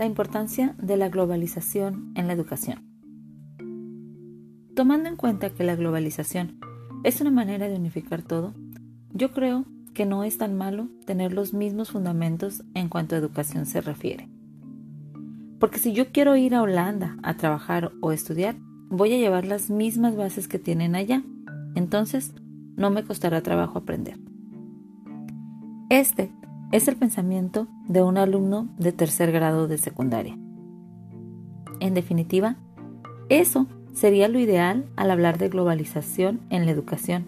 La importancia de la globalización en la educación. Tomando en cuenta que la globalización es una manera de unificar todo, yo creo que no es tan malo tener los mismos fundamentos en cuanto a educación se refiere. Porque si yo quiero ir a Holanda a trabajar o estudiar, voy a llevar las mismas bases que tienen allá. Entonces, no me costará trabajo aprender. Este es el pensamiento de un alumno de tercer grado de secundaria. En definitiva, eso sería lo ideal al hablar de globalización en la educación,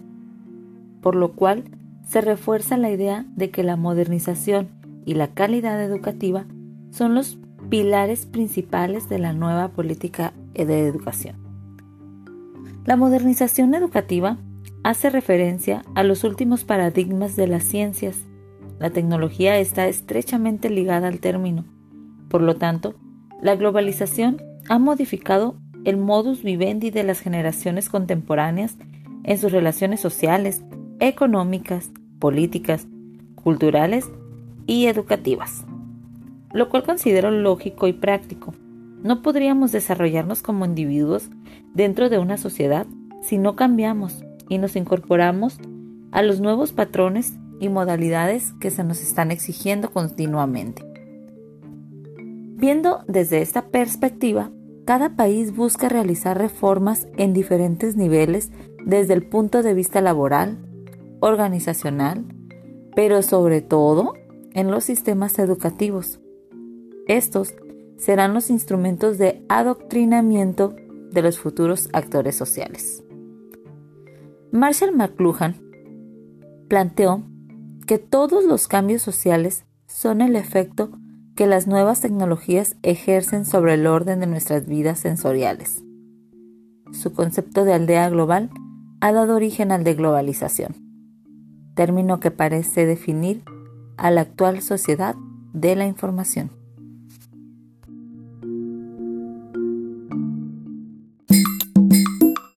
por lo cual se refuerza la idea de que la modernización y la calidad educativa son los pilares principales de la nueva política de educación. La modernización educativa hace referencia a los últimos paradigmas de las ciencias la tecnología está estrechamente ligada al término. Por lo tanto, la globalización ha modificado el modus vivendi de las generaciones contemporáneas en sus relaciones sociales, económicas, políticas, culturales y educativas, lo cual considero lógico y práctico. No podríamos desarrollarnos como individuos dentro de una sociedad si no cambiamos y nos incorporamos a los nuevos patrones y modalidades que se nos están exigiendo continuamente. Viendo desde esta perspectiva, cada país busca realizar reformas en diferentes niveles desde el punto de vista laboral, organizacional, pero sobre todo en los sistemas educativos. Estos serán los instrumentos de adoctrinamiento de los futuros actores sociales. Marshall McLuhan planteó que todos los cambios sociales son el efecto que las nuevas tecnologías ejercen sobre el orden de nuestras vidas sensoriales. Su concepto de aldea global ha dado origen al de globalización, término que parece definir a la actual sociedad de la información.